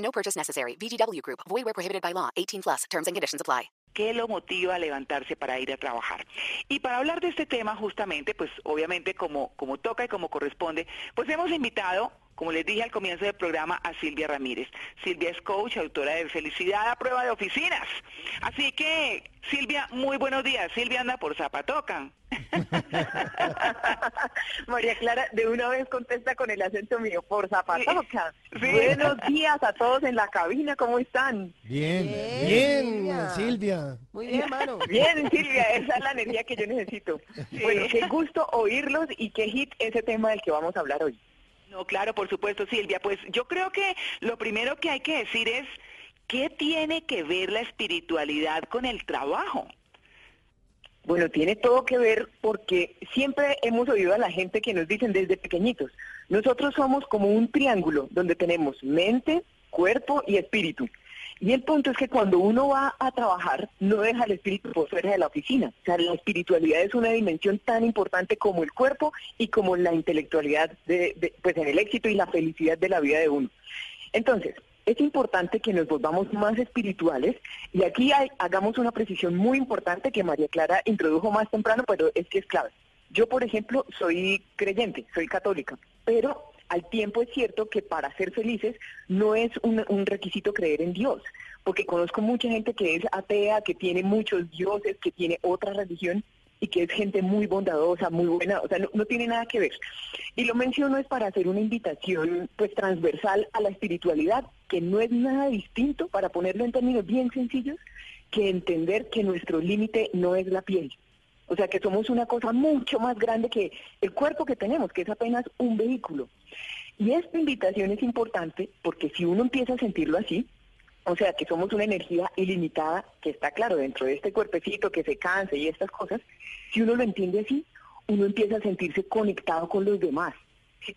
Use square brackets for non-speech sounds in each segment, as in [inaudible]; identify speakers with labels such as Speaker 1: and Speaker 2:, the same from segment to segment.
Speaker 1: No purchase necessary. VGW Group. Void where prohibited by law. 18 plus. Terms and conditions apply.
Speaker 2: ¿Qué lo motiva a levantarse para ir a trabajar? Y para hablar de este tema justamente, pues obviamente como, como toca y como corresponde, pues hemos invitado, como les dije al comienzo del programa, a Silvia Ramírez. Silvia es coach, autora de Felicidad a prueba de oficinas. Así que, Silvia, muy buenos días. Silvia anda por Zapatocan. [laughs] [laughs]
Speaker 3: María Clara, de una vez contesta con el acento mío, por Zapatoca. [laughs]
Speaker 2: Sí.
Speaker 3: Buenos días a todos en la cabina, ¿cómo están?
Speaker 4: Bien,
Speaker 5: Bien,
Speaker 4: bien, Silvia.
Speaker 5: Muy bien, mano.
Speaker 3: Bien, Silvia, esa es la energía que yo necesito. Bueno, qué gusto oírlos y qué hit ese tema del que vamos a hablar hoy.
Speaker 2: No, claro, por supuesto, Silvia. Pues yo creo que lo primero que hay que decir es, ¿qué tiene que ver la espiritualidad con el trabajo?
Speaker 3: Bueno, tiene todo que ver porque siempre hemos oído a la gente que nos dicen desde pequeñitos, nosotros somos como un triángulo donde tenemos mente, cuerpo y espíritu. Y el punto es que cuando uno va a trabajar, no deja el espíritu por fuera de la oficina. O sea, la espiritualidad es una dimensión tan importante como el cuerpo y como la intelectualidad, de, pues en el éxito y la felicidad de la vida de uno. Entonces, es importante que nos volvamos más espirituales y aquí hay- hagamos una precisión muy importante que María Clara introdujo más temprano, pero es que es clave. Yo, por ejemplo, soy creyente, soy católica, pero al tiempo es cierto que para ser felices no es un, requisito creer en Dios, porque conozco mucha gente que es atea, que tiene muchos dioses, que tiene otra religión y que es gente muy bondadosa, muy buena, o sea, no, no tiene nada que ver. Y lo menciono es para hacer una invitación pues transversal a la espiritualidad, que no es nada distinto, para ponerlo en términos bien sencillos, que entender que nuestro límite no es la piel. O sea, que somos una cosa mucho más grande que el cuerpo que tenemos, que es apenas un vehículo. Y esta invitación es importante porque si uno empieza a sentirlo así, o sea, que somos una energía ilimitada, que está claro dentro de este cuerpecito que se cansa y estas cosas, si uno lo entiende así, uno empieza a sentirse conectado con los demás.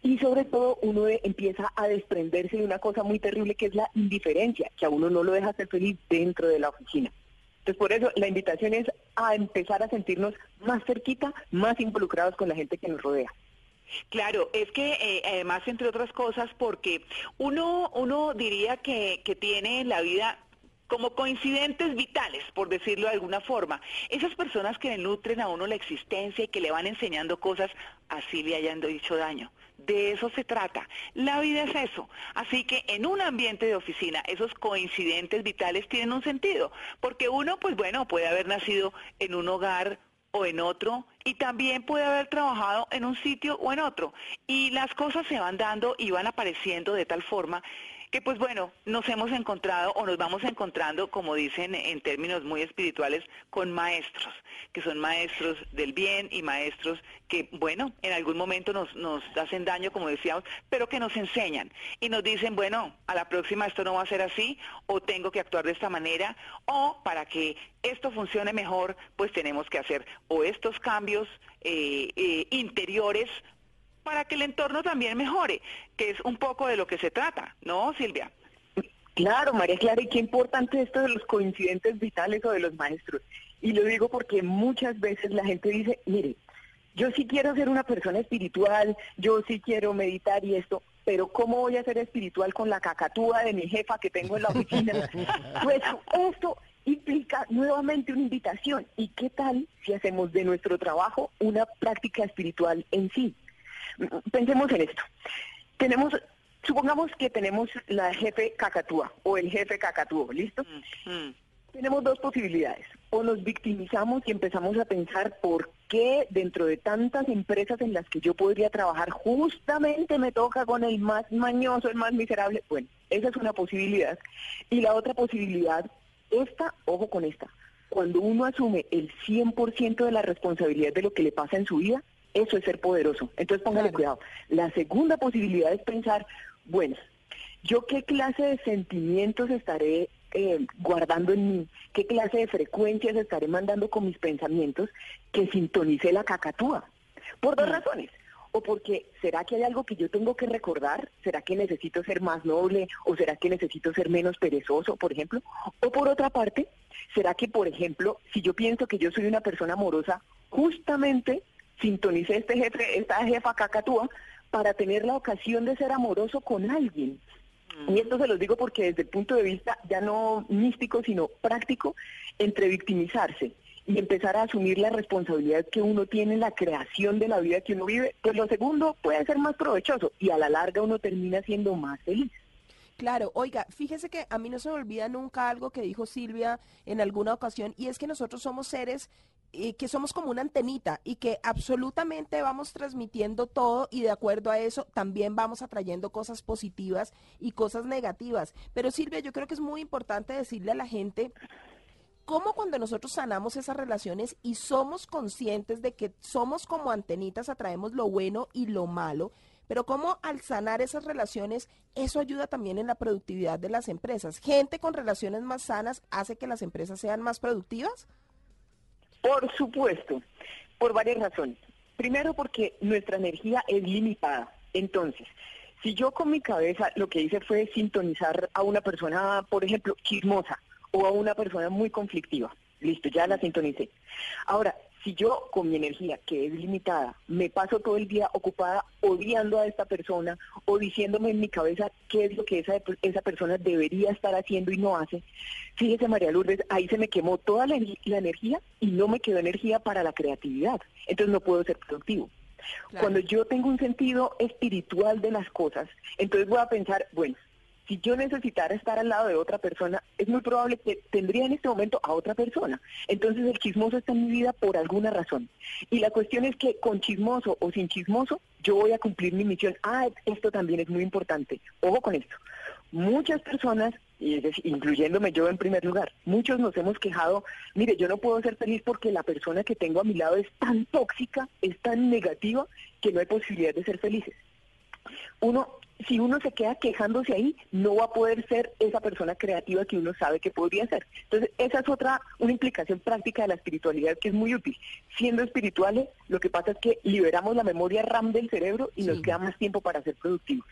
Speaker 3: Y sobre todo uno empieza a desprenderse de una cosa muy terrible que es la indiferencia, que a uno no lo deja ser feliz dentro de la oficina. Entonces, por eso la invitación es a empezar a sentirnos más cerquita, más involucrados con la gente que nos rodea.
Speaker 2: Claro, es que eh, además, entre otras cosas, porque uno, uno diría que, que tiene en la vida como coincidentes vitales, por decirlo de alguna forma. Esas personas que le nutren a uno la existencia y que le van enseñando cosas, así le hayan dicho daño. De eso se trata. La vida es eso. Así que en un ambiente de oficina, esos coincidentes vitales tienen un sentido. Porque uno, pues bueno, puede haber nacido en un hogar o en otro y también puede haber trabajado en un sitio o en otro. Y las cosas se van dando y van apareciendo de tal forma que pues bueno, nos hemos encontrado o nos vamos encontrando, como dicen en términos muy espirituales, con maestros, que son maestros del bien y maestros que, bueno, en algún momento nos, hacen daño, como decíamos, pero que nos enseñan y nos dicen, bueno, a la próxima esto no va a ser así, o tengo que actuar de esta manera, o para que esto funcione mejor, pues tenemos que hacer o estos cambios eh, eh, interiores para que el entorno también mejore, que es un poco de lo que se trata, ¿no, Silvia?
Speaker 3: Claro, María Clara, y qué importante esto de los coincidentes vitales o de los maestros. Y lo digo porque muchas veces la gente dice, mire, yo sí quiero ser una persona espiritual, yo sí quiero meditar y esto, pero ¿cómo voy a ser espiritual con la cacatúa de mi jefa que tengo en la oficina? [laughs] pues esto implica nuevamente una invitación. ¿Y qué tal si hacemos de nuestro trabajo una práctica espiritual en sí? Pensemos en esto. Tenemos, supongamos que tenemos la jefe cacatúa o el jefe cacatúo, ¿listo?
Speaker 2: Mm,
Speaker 3: Tenemos dos posibilidades. O nos victimizamos y empezamos a pensar por qué dentro de tantas empresas en las que yo podría trabajar justamente me toca con el más mañoso, el más miserable. Bueno, esa es una posibilidad. Y la otra posibilidad, esta, ojo con esta, cuando uno asume el 100% de la responsabilidad de lo que le pasa en su vida, eso es ser poderoso. Entonces póngale
Speaker 5: Claro.
Speaker 3: cuidado. La segunda posibilidad es pensar, bueno, yo qué clase de sentimientos estaré eh, guardando en mí, qué clase de frecuencias estaré mandando con mis pensamientos que sintonice la cacatúa. Por dos razones. O porque será que hay algo que yo tengo que recordar, será que necesito ser más noble o será que necesito ser menos perezoso, por ejemplo. O por otra parte, será que, por ejemplo, si yo pienso que yo soy una persona amorosa, justamente sintonice este jefe, esta jefa cacatúa para tener la ocasión de ser amoroso con alguien. Y esto se los digo porque desde el punto de vista ya no místico, sino práctico, entre victimizarse y empezar a asumir la responsabilidad que uno tiene en la creación de la vida que uno vive, pues lo segundo puede ser más provechoso y a la larga uno termina siendo más feliz.
Speaker 4: Claro, oiga, fíjese que a mí no se me olvida nunca algo que dijo Silvia en alguna ocasión y es que nosotros somos seres eh, que somos como una antenita y que absolutamente vamos transmitiendo todo y de acuerdo a eso también vamos atrayendo cosas positivas y cosas negativas. Pero Silvia, yo creo que es muy importante decirle a la gente cómo cuando nosotros sanamos esas relaciones y somos conscientes de que somos como antenitas, atraemos lo bueno y lo malo, pero cómo al sanar esas relaciones, eso ayuda también en la productividad de las empresas. Gente con relaciones más sanas hace que las empresas sean más productivas.
Speaker 3: Por supuesto, por varias razones. Primero porque nuestra energía es limitada. Entonces, si yo con mi cabeza lo que hice fue sintonizar a una persona, por ejemplo, chismosa o a una persona muy conflictiva, listo, ya la sintonicé. Ahora, si yo con mi energía, que es limitada, me paso todo el día ocupada odiando a esta persona o diciéndome en mi cabeza qué es lo que esa, esa persona debería estar haciendo y no hace, fíjese María Lourdes, ahí se me quemó toda la, la energía y no me quedó energía para la creatividad. Entonces no puedo ser productivo. Cuando yo tengo un sentido espiritual de las cosas, entonces voy a pensar, bueno, si yo necesitara estar al lado de otra persona, es muy probable que tendría en este momento a otra persona. Entonces el chismoso está en mi vida por alguna razón. Y la cuestión es que con chismoso o sin chismoso, yo voy a cumplir mi misión. Ah, esto también es muy importante. Ojo con esto. Muchas personas, incluyéndome yo en primer lugar, muchos nos hemos quejado, mire, yo no puedo ser feliz porque la persona que tengo a mi lado es tan tóxica, es tan negativa, que no hay posibilidad de ser felices. Uno si uno se queda quejándose ahí, no va a poder ser esa persona creativa que uno sabe que podría ser. Entonces, esa es otra, una implicación práctica de la espiritualidad que es muy útil. Siendo espirituales, lo que pasa es que liberamos la memoria RAM del cerebro y nos queda más tiempo para ser productivos.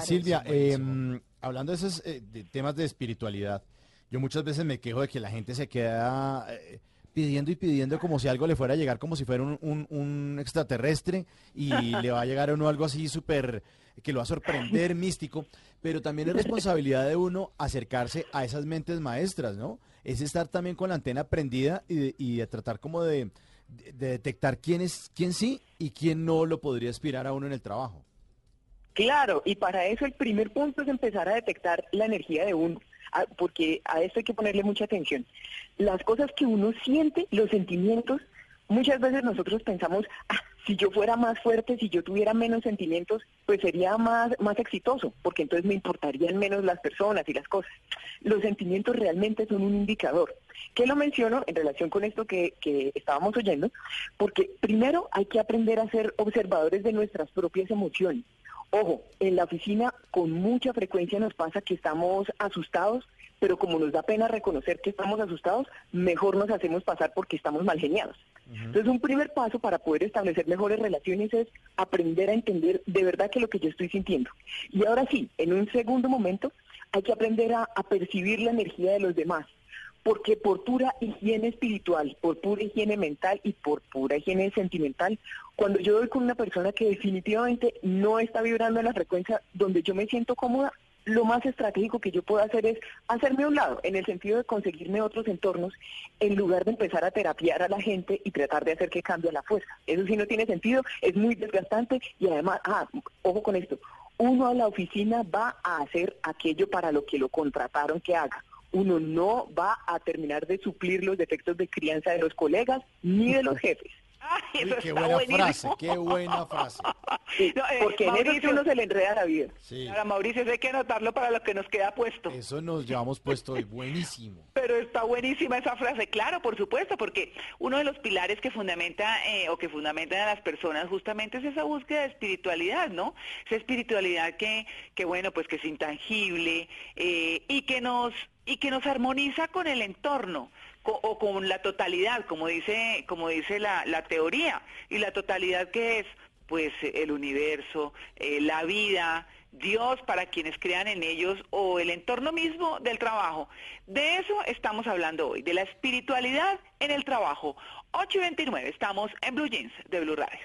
Speaker 5: Silvia, em, hablando de esos eh, temas de espiritualidad, yo muchas veces me quejo de que la gente se queda... Eh, pidiendo y pidiendo como si algo le fuera a llegar, como si fuera un, un extraterrestre y le va a llegar a uno algo así súper que lo va a sorprender, místico, pero también es responsabilidad de uno acercarse a esas mentes maestras, ¿no? Es estar también con la antena prendida y, y tratar como de, detectar quién es, quién sí y quién no lo podría aspirar a uno en el trabajo.
Speaker 3: Claro, y para eso el primer punto es empezar a detectar la energía de uno, porque a esto hay que ponerle mucha atención. Las cosas que uno siente, los sentimientos, muchas veces nosotros pensamos, ah, si yo fuera más fuerte, si yo tuviera menos sentimientos, pues sería más, más exitoso, porque entonces me importarían menos las personas y las cosas. Los sentimientos realmente son un indicador. ¿Qué lo menciono en relación con esto que, que estábamos oyendo? Porque primero hay que aprender a ser observadores de nuestras propias emociones. Ojo, en la oficina con mucha frecuencia nos pasa que estamos asustados, pero como nos da pena reconocer que estamos asustados, mejor nos hacemos pasar porque estamos mal geniados. Entonces, un primer paso para poder establecer mejores relaciones es aprender a entender de verdad qué es lo que yo estoy sintiendo. Y ahora sí, en un segundo momento, hay que aprender a, a percibir la energía de los demás porque por pura higiene espiritual, por pura higiene mental y por pura higiene sentimental, cuando yo doy con una persona que definitivamente no está vibrando en la frecuencia donde yo me siento cómoda, lo más estratégico que yo puedo hacer es hacerme a un lado, en el sentido de conseguirme otros entornos, en lugar de empezar a terapiar a la gente y tratar de hacer que cambie la fuerza. Eso sí no tiene sentido, es muy desgastante y además, ah, ojo con esto, uno a la oficina va a hacer aquello para lo que lo contrataron que haga. Uno no va a terminar de suplir los defectos de crianza de los colegas ni de los jefes.
Speaker 2: Ay,
Speaker 5: Uy, qué buena
Speaker 2: buenísimo.
Speaker 5: frase, qué buena frase. [laughs]
Speaker 3: Sí,
Speaker 2: No, eh,
Speaker 3: porque en eso
Speaker 2: Mauricio-
Speaker 3: uno se le enreda la vida.
Speaker 5: Sí,
Speaker 2: Ahora, Mauricio, eso hay que anotarlo para lo que nos queda puesto.
Speaker 5: eso nos llevamos puesto hoy, buenísimo. [laughs]
Speaker 2: Pero está buenísima esa frase, claro, por supuesto, porque uno de los pilares que fundamenta eh, o que fundamentan a las personas justamente es esa búsqueda de espiritualidad, ¿no? Esa espiritualidad que, que bueno, pues que es intangible eh, y que nos y que nos armoniza con el entorno o con la totalidad, como dice como dice la, la teoría y la totalidad que es pues el universo, eh, la vida, Dios para quienes crean en ellos o el entorno mismo del trabajo. De eso estamos hablando hoy, de la espiritualidad en el trabajo. 8 y 29, estamos en Blue Jeans de Blue Radio.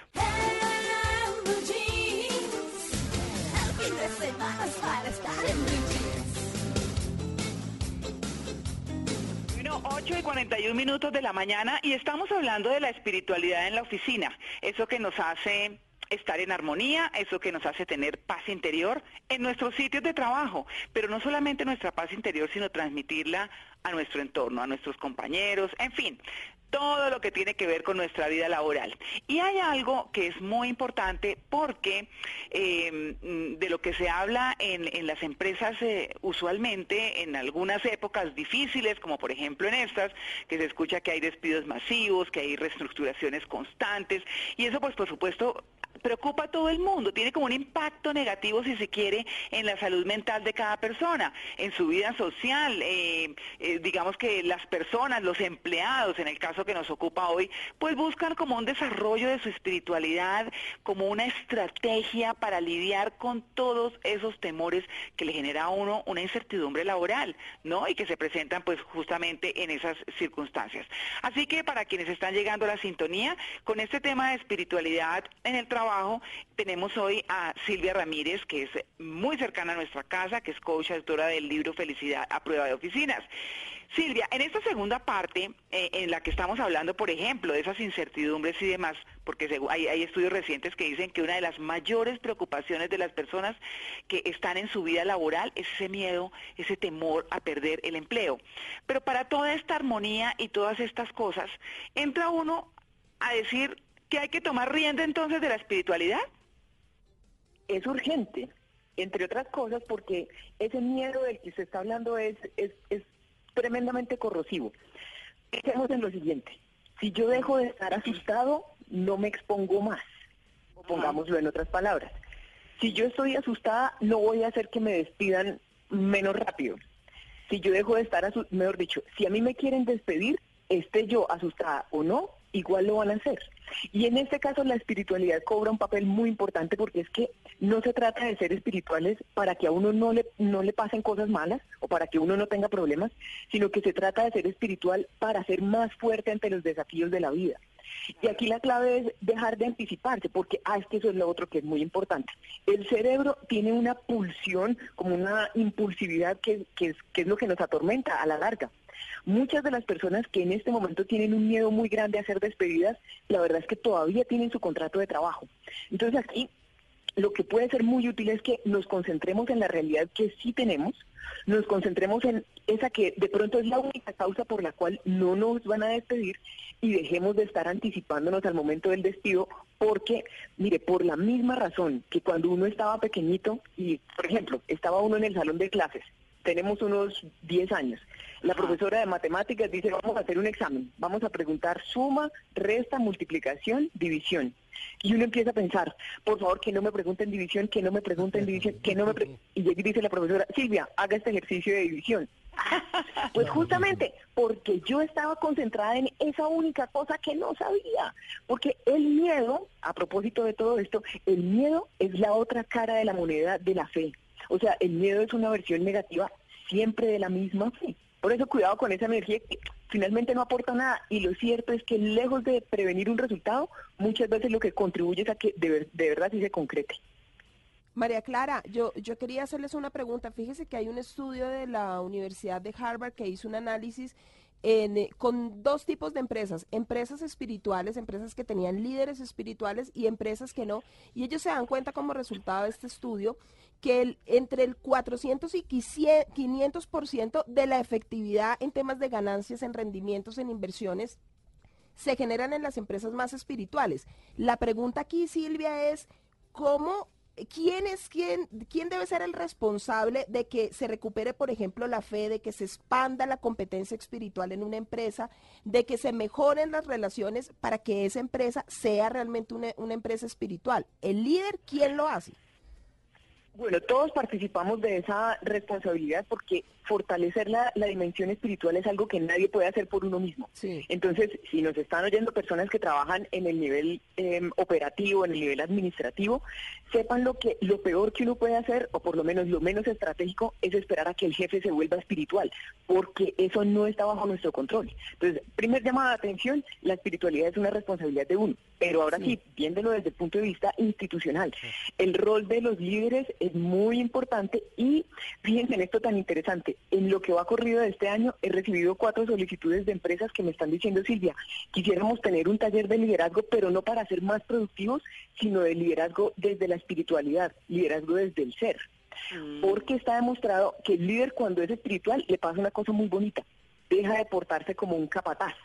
Speaker 2: 8 y 41 minutos de la mañana y estamos hablando de la espiritualidad en la oficina, eso que nos hace estar en armonía, eso que nos hace tener paz interior en nuestros sitios de trabajo, pero no solamente nuestra paz interior, sino transmitirla a nuestro entorno, a nuestros compañeros, en fin, todo lo que tiene que ver con nuestra vida laboral. Y hay algo que es muy importante porque eh, mm, de lo que se habla en, las empresas eh, usualmente en algunas épocas difíciles, como por ejemplo en estas, que se escucha que hay despidos masivos, que hay reestructuraciones constantes, y eso pues por supuesto preocupa a todo el mundo, tiene como un impacto negativo, si se quiere, en la salud mental de cada persona, en su vida social. eh, eh, digamos que las personas, los empleados, en el caso que nos ocupa hoy, pues buscan como un desarrollo de su espiritualidad, como una estrategia para lidiar con todos esos temores que le genera a uno una incertidumbre laboral, ¿no? Y que se presentan pues justamente en esas circunstancias. Así que para quienes están llegando a la sintonía, con este tema de espiritualidad en el trabajo, tenemos hoy a Silvia Ramírez, que es muy cercana a nuestra casa, que es coach autora del libro Felicidad a prueba de oficinas. Silvia, en esta segunda parte, eh, en la que estamos hablando, por ejemplo, de esas incertidumbres y demás, porque hay, hay estudios recientes que dicen que una de las mayores preocupaciones de las personas que están en su vida laboral es ese miedo, ese temor a perder el empleo. Pero para toda esta armonía y todas estas cosas, entra uno a decir que hay que tomar rienda entonces de la espiritualidad.
Speaker 3: es urgente, entre otras cosas, porque ese miedo del que se está hablando es, es, es tremendamente corrosivo. Pensemos en lo siguiente, si yo dejo de estar asustado, no me expongo más, o pongámoslo en otras palabras. Si yo estoy asustada, no voy a hacer que me despidan menos rápido. Si yo dejo de estar, asu- mejor dicho, si a mí me quieren despedir, esté yo asustada o no, igual lo van a hacer. Y en este caso la espiritualidad cobra un papel muy importante porque es que no se trata de ser espirituales para que a uno no le, no le pasen cosas malas o para que uno no tenga problemas, sino que se trata de ser espiritual para ser más fuerte ante los desafíos de la vida. Y aquí la clave es dejar de anticiparse, porque ah, es que eso es lo otro que es muy importante. El cerebro tiene una pulsión, como una impulsividad que, que es, que es lo que nos atormenta a la larga. Muchas de las personas que en este momento tienen un miedo muy grande a ser despedidas, la verdad es que todavía tienen su contrato de trabajo. Entonces aquí lo que puede ser muy útil es que nos concentremos en la realidad que sí tenemos, nos concentremos en esa que de pronto es la única causa por la cual no nos van a despedir y dejemos de estar anticipándonos al momento del despido porque, mire, por la misma razón que cuando uno estaba pequeñito y, por ejemplo, estaba uno en el salón de clases, tenemos unos 10 años, la profesora de matemáticas dice, vamos a hacer un examen, vamos a preguntar suma, resta, multiplicación, división. Y uno empieza a pensar, por favor, que no me pregunten división, que no me pregunten división, que no me... pre-". Y dice la profesora, Silvia, haga este ejercicio de división. [laughs] Pues justamente porque yo estaba concentrada en esa única cosa que no sabía. Porque el miedo, a propósito de todo esto, el miedo es la otra cara de la moneda de la fe. O sea, el miedo es una versión negativa siempre de la misma. Por eso cuidado con esa energía que finalmente no aporta nada. Y lo cierto es que lejos de prevenir un resultado, muchas veces lo que contribuye es a que de, ver- de verdad sí se concrete.
Speaker 4: María Clara, yo, yo quería hacerles una pregunta. Fíjese que hay un estudio de la Universidad de Harvard que hizo un análisis en, eh, con dos tipos de empresas, empresas espirituales, empresas que tenían líderes espirituales y empresas que no. Y ellos se dan cuenta como resultado de este estudio que el- entre el 400 y 500% de la efectividad en temas de ganancias, en rendimientos, en inversiones, se generan en las empresas más espirituales. La pregunta aquí, Silvia, es cómo ¿quién es quién, quién debe ser el responsable de que se recupere, por ejemplo, la fe, de que se expanda la competencia espiritual en una empresa, de que se mejoren las relaciones para que esa empresa sea realmente una, una empresa espiritual? ¿El líder quién lo hace?
Speaker 3: Bueno, todos participamos de esa responsabilidad porque fortalecer la, dimensión espiritual es algo que nadie puede hacer por uno mismo. Entonces, si nos están oyendo personas que trabajan en el nivel em, operativo, en el nivel administrativo, sepan lo que lo peor que uno puede hacer, o por lo menos lo menos estratégico, es esperar a que el jefe se vuelva espiritual, porque eso no está bajo nuestro control. Entonces, primer llamada de atención, la espiritualidad es una responsabilidad de uno. Pero ahora sí, viéndolo desde el punto de vista institucional, el rol de los líderes es muy importante y fíjense en esto tan interesante. En lo que va corrido de este año he recibido cuatro solicitudes de empresas que me están diciendo, Silvia, quisiéramos tener un taller de liderazgo, pero no para ser más productivos, sino de liderazgo desde la espiritualidad, liderazgo desde el ser. Mm. Porque está demostrado que el líder cuando es espiritual le pasa una cosa muy bonita, deja de portarse como un capataz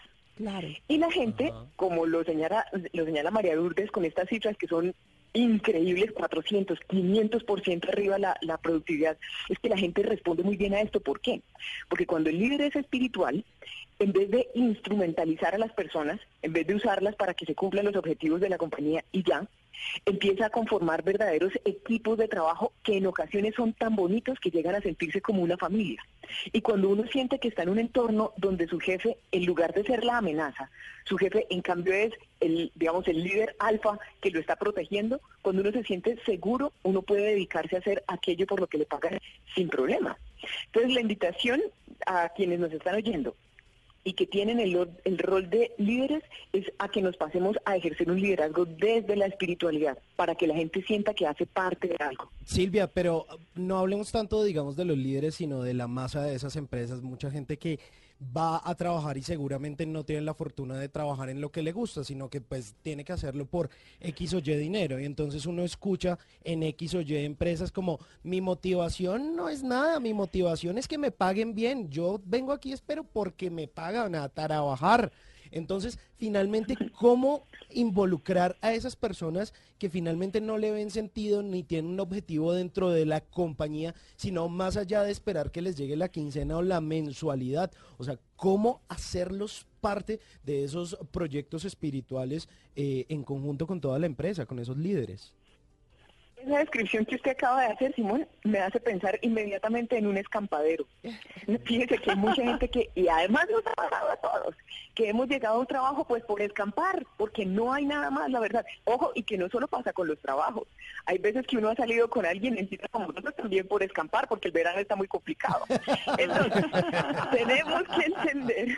Speaker 3: y la gente, como lo señala, lo señala María Lourdes con estas cifras que son increíbles, 400, 500% arriba la, la productividad, es que la gente responde muy bien a esto. ¿Por qué? Porque cuando el líder es espiritual, en vez de instrumentalizar a las personas, en vez de usarlas para que se cumplan los objetivos de la compañía y ya, empieza a conformar verdaderos equipos de trabajo que en ocasiones son tan bonitos que llegan a sentirse como una familia. Y cuando uno siente que está en un entorno donde su jefe, en lugar de ser la amenaza, su jefe en cambio es el, digamos, el líder alfa que lo está protegiendo, cuando uno se siente seguro, uno puede dedicarse a hacer aquello por lo que le pagan sin problema. Entonces la invitación a quienes nos están oyendo y que tienen el, el, rol de líderes es a que nos pasemos a ejercer un liderazgo desde la espiritualidad, para que la gente sienta que hace parte de algo.
Speaker 6: Silvia, pero no hablemos tanto, digamos, de los líderes, sino de la masa de esas empresas. Mucha gente que va a trabajar y seguramente no tiene la fortuna de trabajar en lo que le gusta, sino que pues tiene que hacerlo por X o Y dinero. Y entonces uno escucha en X o Y empresas como mi motivación no es nada, mi motivación es que me paguen bien. Yo vengo aquí espero porque me pagan a trabajar. Entonces, finalmente, ¿cómo involucrar a esas personas que finalmente no le ven sentido ni tienen un objetivo dentro de la compañía, sino más allá de esperar que les llegue la quincena o la mensualidad? O sea, ¿cómo hacerlos parte de esos proyectos espirituales eh, en conjunto con toda la empresa, con esos líderes?
Speaker 3: Esa descripción que usted acaba de hacer, Simón, me hace pensar inmediatamente en un escampadero. [laughs] Fíjese que hay mucha gente que, y además nos ha pasado a todos, que hemos llegado a un trabajo pues por escampar, porque no hay nada más, la verdad. Ojo, y que no solo pasa con los trabajos. Hay veces que uno ha salido con alguien en cita como nosotros también por escampar, porque el verano está muy complicado. [laughs] Entonces, [laughs] tenemos que entender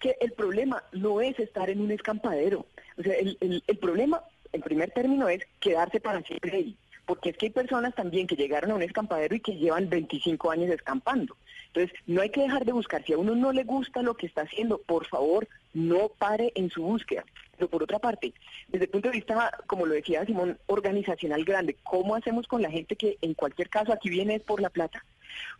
Speaker 3: que el problema no es estar en un escampadero. O sea, el, el, el problema el primer término es quedarse para siempre ahí, porque es que hay personas también que llegaron a un escampadero y que llevan 25 años escampando. Entonces, no hay que dejar de buscar. Si a uno no le gusta lo que está haciendo, por favor, no pare en su búsqueda. Pero por otra parte, desde el punto de vista, como lo decía Simón, organizacional grande, ¿cómo hacemos con la gente que en cualquier caso aquí viene por la plata?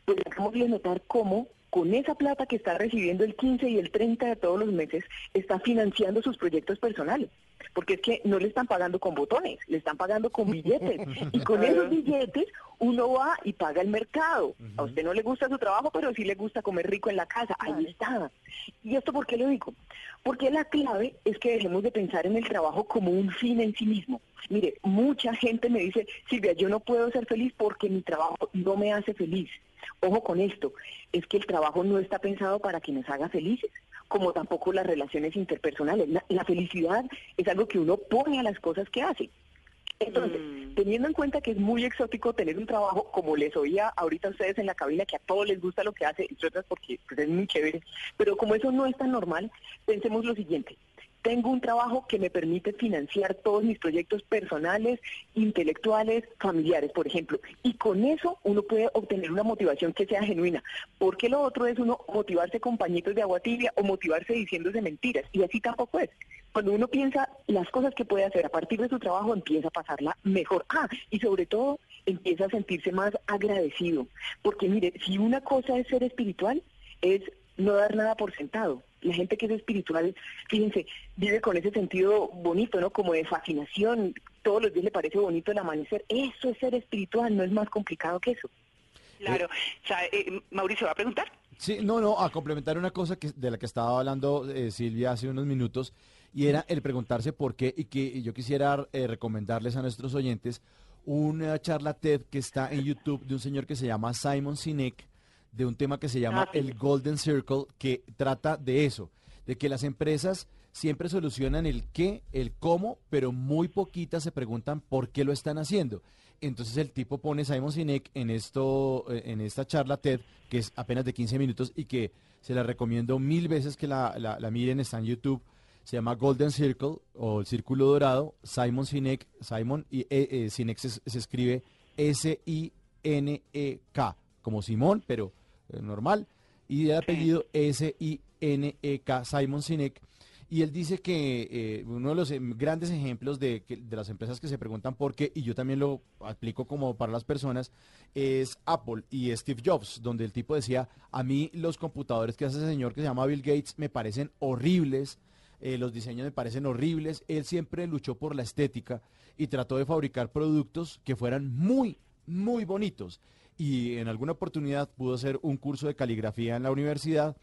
Speaker 3: Pues dejamos de notar cómo con esa plata que está recibiendo el 15 y el 30 de todos los meses, está financiando sus proyectos personales porque es que no le están pagando con botones, le están pagando con billetes. [laughs] Y con esos billetes uno va y paga el mercado. A usted no le gusta su trabajo, pero sí le gusta comer rico en la casa. Ahí está. ¿Y esto por qué lo digo? Porque la clave es que dejemos de pensar en el trabajo como un fin en sí mismo. Mire, mucha gente me dice, Silvia, yo no puedo ser feliz porque mi trabajo no me hace feliz. Ojo con esto, es que el trabajo no está pensado para que nos haga felices como tampoco las relaciones interpersonales. La, felicidad es algo que uno pone a las cosas que hace. Entonces, mm. teniendo en cuenta que es muy exótico tener un trabajo, como les oía ahorita a ustedes en la cabina, que a todos les gusta lo que hace, entre otras porque pues, es muy chévere, pero como eso no es tan normal, pensemos lo siguiente, tengo un trabajo que me permite financiar todos mis proyectos personales, intelectuales, familiares, por ejemplo. Y con eso uno puede obtener una motivación que sea genuina. Porque lo otro es uno motivarse con pañitos de agua tibia o motivarse diciéndose mentiras. Y así tampoco es. Cuando uno piensa las cosas que puede hacer a partir de su trabajo, empieza a pasarla mejor. Ah, y sobre todo empieza a sentirse más agradecido. Porque mire, si una cosa es ser espiritual, es no dar nada por sentado La gente que es espiritual, fíjense, vive con ese sentido bonito, ¿no? Como de fascinación. Todos los días le parece bonito el amanecer. Eso es ser espiritual, no es más complicado que eso.
Speaker 2: Claro. O sea, eh, Mauricio, ¿va a preguntar?
Speaker 5: Sí, no, no, a complementar una cosa que, de la que estaba hablando eh, Silvia hace unos minutos, y era el preguntarse por qué, y que yo quisiera eh, recomendarles a nuestros oyentes una charla TED que está en YouTube de un señor que se llama Simon Sinek, de un tema que se llama
Speaker 3: Ah,
Speaker 5: el Golden Circle, que trata de eso, de que las empresas siempre solucionan el qué, el cómo, pero muy poquitas se preguntan por qué lo están haciendo. Entonces el tipo pone Simon Sinek en esto, eh, en esta charla TED, que es apenas de 15 minutos y que se la recomiendo mil veces que la, la- la miren, está en YouTube. Se llama Golden Circle o el Círculo Dorado. Simon Sinek, Simon y eh, eh, Sinek se, se escribe S-I-N-E-K, como Simón, pero normal. Y el apellido S-I-N-E-K, Simon Sinek. Y él dice que eh, uno de los em, grandes ejemplos de, que- de las empresas que se preguntan por qué, y yo también lo aplico como para las personas, es Apple y Steve Jobs, donde el tipo decía, a mí los computadores que hace ese señor que se llama Bill Gates me parecen horribles, eh, los diseños me parecen horribles, él siempre luchó por la estética y trató de fabricar productos que fueran muy, muy bonitos. Y en alguna oportunidad pudo hacer un curso de caligrafía en la universidad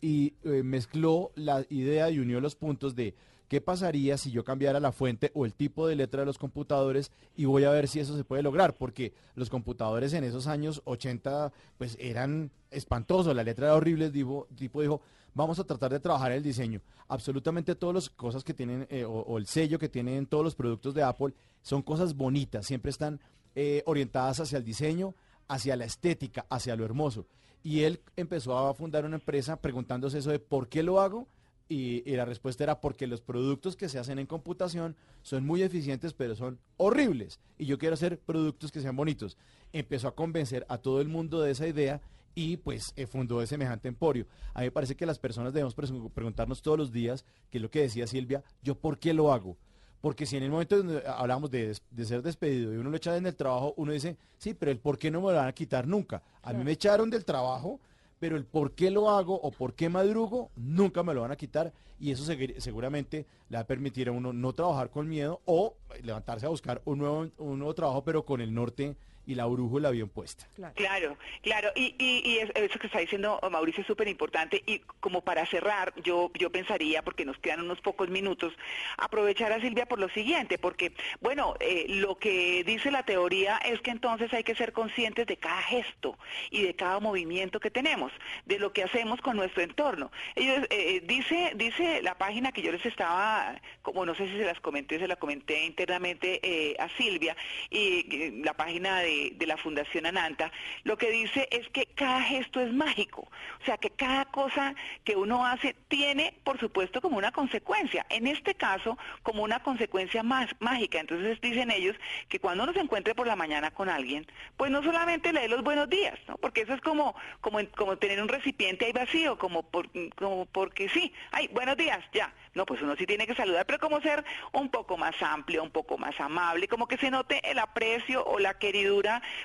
Speaker 5: y eh, mezcló la idea y unió los puntos de qué pasaría si yo cambiara la fuente o el tipo de letra de los computadores y voy a ver si eso se puede lograr, porque los computadores en esos años 80 pues eran espantosos, la letra era horrible, el tipo, dijo, vamos a tratar de trabajar el diseño. Absolutamente todas las cosas que tienen eh, o, o el sello que tienen todos los productos de Apple son cosas bonitas, siempre están eh, orientadas hacia el diseño, hacia la estética, hacia lo hermoso. Y él empezó a fundar una empresa preguntándose eso de por qué lo hago. Y, la respuesta era porque los productos que se hacen en computación son muy eficientes, pero son horribles. Y yo quiero hacer productos que sean bonitos. Empezó a convencer a todo el mundo de esa idea y pues eh, fundó semejante emporio. A mí me parece que las personas debemos preguntarnos todos los días, que es lo que decía Silvia, yo por qué lo hago. Porque si en el momento donde hablamos de, de ser despedido y uno lo echa en el trabajo, uno dice, sí, pero el por qué no me lo van a quitar nunca. A mí me echaron del trabajo, pero el por qué lo hago o por qué madrugo, nunca me lo van a quitar. Y eso seguramente le va a permitir a uno no trabajar con miedo o levantarse a buscar un nuevo, un nuevo trabajo, pero con el norte y la brújula bien puesta.
Speaker 2: Claro, claro, y, y, y es- eso que está diciendo Mauricio es súper importante y como para cerrar, yo, yo pensaría, porque nos quedan unos pocos minutos, aprovechar a Silvia por lo siguiente, porque, bueno, eh, lo que dice la teoría es que entonces hay que ser conscientes de cada gesto y de cada movimiento que tenemos, de lo que hacemos con nuestro entorno. Ellos, eh, dice, dice la página que yo les estaba, como no sé si se las comenté, se la comenté internamente eh, a Silvia, y eh, la página de, de la Fundación Ananta, lo que dice es que cada gesto es mágico, o sea que cada cosa que uno hace tiene, por supuesto, como una consecuencia, en este caso, como una consecuencia más mágica. Entonces dicen ellos que cuando uno se encuentre por la mañana con alguien, pues no solamente le dé los buenos días, ¿no? porque eso es como, como, como tener un recipiente ahí vacío, como, por, como porque sí, ay, buenos días, ya. No, pues uno sí tiene que saludar, pero como ser un poco más amplio, un poco más amable, como que se note el aprecio o la queridura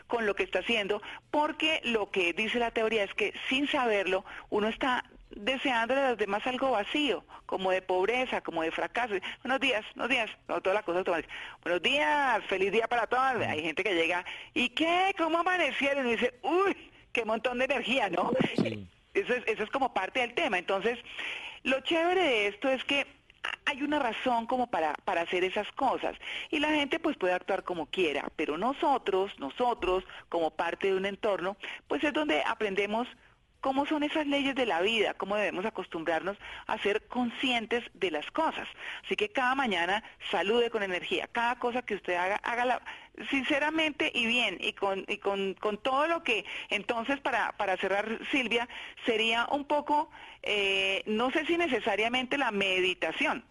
Speaker 2: con lo que está haciendo, porque lo que dice la teoría es que sin saberlo uno está deseando a los demás algo vacío, como de pobreza, como de fracaso. Buenos días, buenos días, no todas las cosas automáticas. Buenos días, feliz día para todos. Hay gente que llega, ¿y qué? ¿Cómo amanecieron? Y dice, uy, qué montón de energía, ¿no? Eso es, eso es como parte del tema. Entonces, lo chévere de esto es que hay una razón como para, para hacer esas cosas y la gente pues puede actuar como quiera, pero nosotros, nosotros como parte de un entorno, pues es donde aprendemos cómo son esas leyes de la vida, cómo debemos acostumbrarnos a ser conscientes de las cosas. Así que cada mañana salude con energía, cada cosa que usted haga, hágala sinceramente y bien, y con, y con, con todo lo que, entonces para, para cerrar Silvia, sería un poco, eh, no sé si necesariamente la meditación.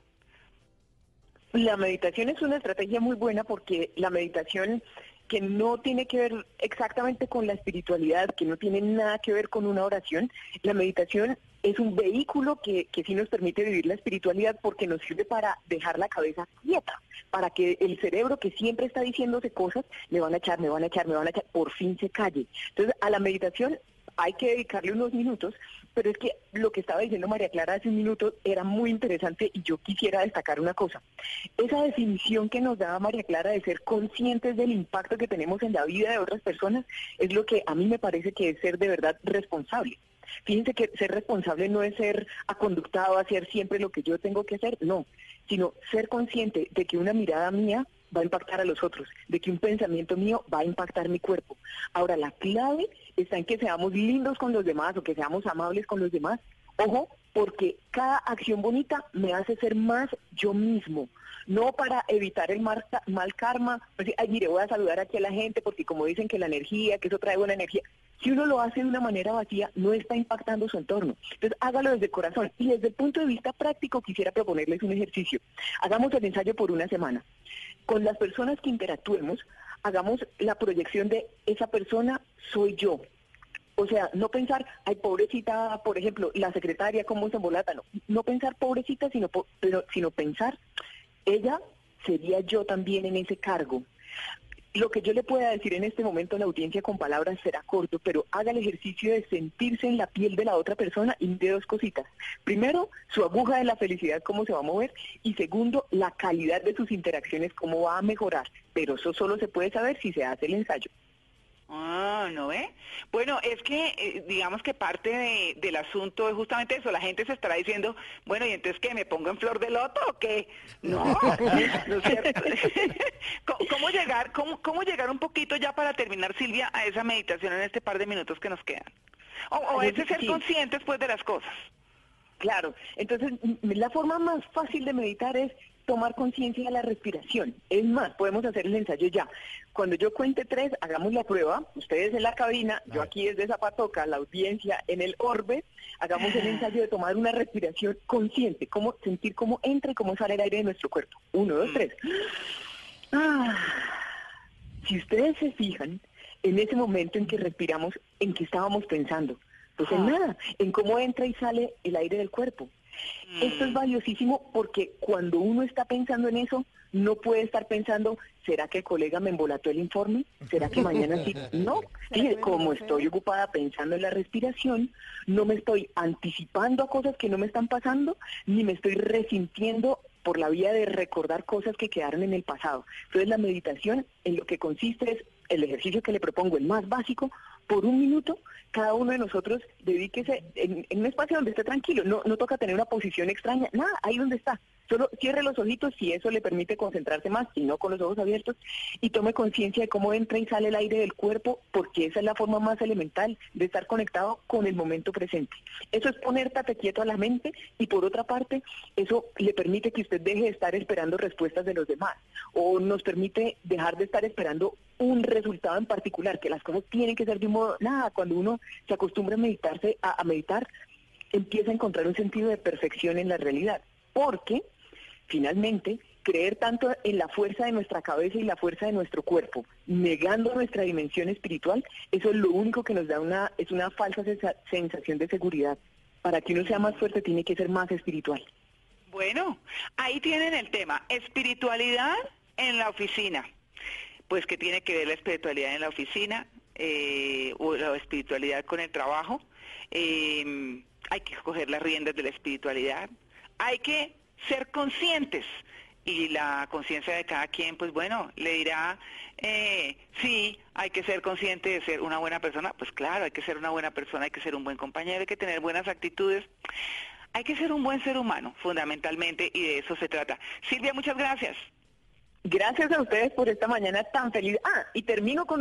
Speaker 3: La meditación es una estrategia muy buena porque la meditación que no tiene que ver exactamente con la espiritualidad, que no tiene nada que ver con una oración, la meditación es un vehículo que, que sí nos permite vivir la espiritualidad porque nos sirve para dejar la cabeza quieta, para que el cerebro que siempre está diciéndose cosas, me van a echar, me van a echar, me van a echar, por fin se calle. Entonces, a la meditación hay que dedicarle unos minutos, pero es que lo que estaba diciendo María Clara hace un minuto era muy interesante y yo quisiera destacar una cosa. Esa definición que nos daba María Clara de ser conscientes del impacto que tenemos en la vida de otras personas es lo que a mí me parece que es ser de verdad responsable. Fíjense que ser responsable no es ser aconductado, hacer siempre lo que yo tengo que hacer, no, sino ser consciente de que una mirada mía va a impactar a los otros, de que un pensamiento mío va a impactar mi cuerpo. Ahora, la clave está en que seamos lindos con los demás o que seamos amables con los demás. Ojo, porque cada acción bonita me hace ser más yo mismo, no para evitar el mal, mal karma, pues, ay, mire, voy a saludar aquí a la gente porque como dicen que la energía, que eso trae buena energía, si uno lo hace de una manera vacía, no está impactando su entorno. Entonces, hágalo desde el corazón. Y desde el punto de vista práctico, quisiera proponerles un ejercicio. Hagamos el ensayo por una semana. Con las personas que interactuemos, hagamos la proyección de esa persona soy yo. O sea, no pensar, ay, pobrecita, por ejemplo, la secretaria, cómo se embolata. No, no pensar pobrecita, sino, sino pensar, ella sería yo también en ese cargo. Lo que yo le pueda decir en este momento a la audiencia con palabras será corto, pero haga el ejercicio de sentirse en la piel de la otra persona y de dos cositas. Primero, su aguja de la felicidad, cómo se va a mover, y segundo, la calidad de sus interacciones, cómo va a mejorar. Pero eso solo se puede saber si se hace el ensayo.
Speaker 2: Ah, ¿no ve? Bueno, es que eh, digamos que parte de, del asunto es justamente eso. La gente se estará diciendo, bueno, ¿y entonces qué? ¿Me pongo en flor de loto o qué? No, [laughs] [laughs] no es cierto. [laughs] ¿Cómo, llegar, cómo, ¿Cómo llegar un poquito ya para terminar, Silvia, a esa meditación en este par de minutos que nos quedan? O, o ese ser conscientes, pues, de las cosas.
Speaker 3: Claro, entonces la forma más fácil de meditar es tomar conciencia de la respiración. Es más, podemos hacer el ensayo ya. Cuando yo cuente tres, hagamos la prueba. Ustedes en la cabina, yo aquí desde Zapatoca, la audiencia en el orbe, hagamos el ensayo de tomar una respiración consciente, cómo sentir cómo entra y cómo sale el aire de nuestro cuerpo. Uno, dos, tres. Ah, si ustedes se fijan, en ese momento en que respiramos, ¿en qué estábamos pensando? Pues en nada, en cómo entra y sale el aire del cuerpo. Esto es mm. valiosísimo porque cuando uno está pensando en eso, no puede estar pensando, ¿será que el colega me embolató el informe? ¿Será que mañana sí? [laughs] No, fíjate, como estoy ocupada pensando en la respiración, no me estoy anticipando a cosas que no me están pasando, ni me estoy resintiendo por la vía de recordar cosas que quedaron en el pasado. Entonces la meditación en lo que consiste es el ejercicio que le propongo, el más básico, por un minuto, cada uno de nosotros dedíquese en, un espacio donde esté tranquilo, no, no toca tener una posición extraña, nada, ahí donde está. Solo cierre los ojitos si eso le permite concentrarse más, y no con los ojos abiertos, y tome conciencia de cómo entra y sale el aire del cuerpo, porque esa es la forma más elemental de estar conectado con el momento presente. Eso es poner quieto a la mente, y por otra parte, eso le permite que usted deje de estar esperando respuestas de los demás, o nos permite dejar de estar esperando un resultado en particular, que las cosas tienen que ser de un modo, nada, cuando uno se acostumbra a meditarse, a, meditar, empieza a encontrar un sentido de perfección en la realidad, porque finalmente creer tanto en la fuerza de nuestra cabeza y la fuerza de nuestro cuerpo, negando nuestra dimensión espiritual, eso es lo único que nos da una, es una falsa sensación de seguridad. Para que uno sea más fuerte tiene que ser más espiritual.
Speaker 2: Bueno, ahí tienen el tema, espiritualidad en la oficina pues que tiene que ver la espiritualidad en la oficina eh, o la espiritualidad con el trabajo. Em, hay que coger las riendas de la espiritualidad. Hay que ser conscientes y la conciencia de cada quien, pues bueno, le dirá, eh, sí, hay que ser consciente de ser una buena persona, pues claro, hay que ser una buena persona, hay que ser un buen compañero, hay que tener buenas actitudes, hay que ser un buen ser humano, fundamentalmente, y de eso se trata. Silvia, muchas gracias.
Speaker 3: Gracias a ustedes por esta mañana tan feliz. Ah, y termino con